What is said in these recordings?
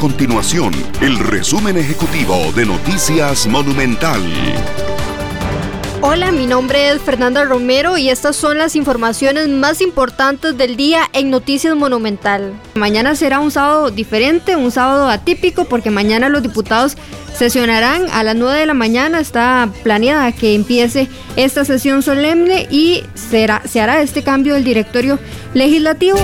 continuación el resumen ejecutivo de Noticias Monumental. Hola, mi nombre es Fernanda Romero y estas son las informaciones más importantes del día en Noticias Monumental. Mañana será un sábado diferente, un sábado atípico, porque mañana los diputados sesionarán a las 9 de la mañana. Está planeada que empiece esta sesión solemne y será, se hará este cambio del directorio legislativo.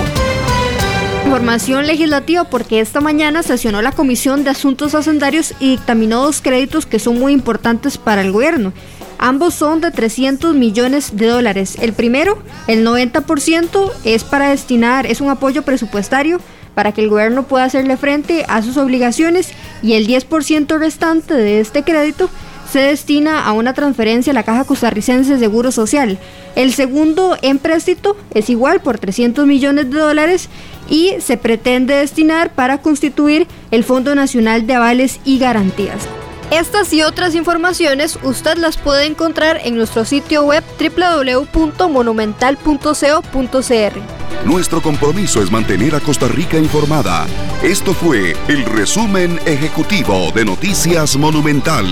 Información legislativa porque esta mañana sesionó la Comisión de Asuntos Hacendarios y dictaminó dos créditos que son muy importantes para el gobierno. Ambos son de 300 millones de dólares. El primero, el 90%, es para destinar, es un apoyo presupuestario para que el gobierno pueda hacerle frente a sus obligaciones y el 10% restante de este crédito se destina a una transferencia a la Caja Costarricense de Seguro Social. El segundo empréstito es igual por 300 millones de dólares y se pretende destinar para constituir el Fondo Nacional de Avales y Garantías. Estas y otras informaciones usted las puede encontrar en nuestro sitio web www.monumental.co.cr. Nuestro compromiso es mantener a Costa Rica informada. Esto fue el resumen ejecutivo de Noticias Monumental.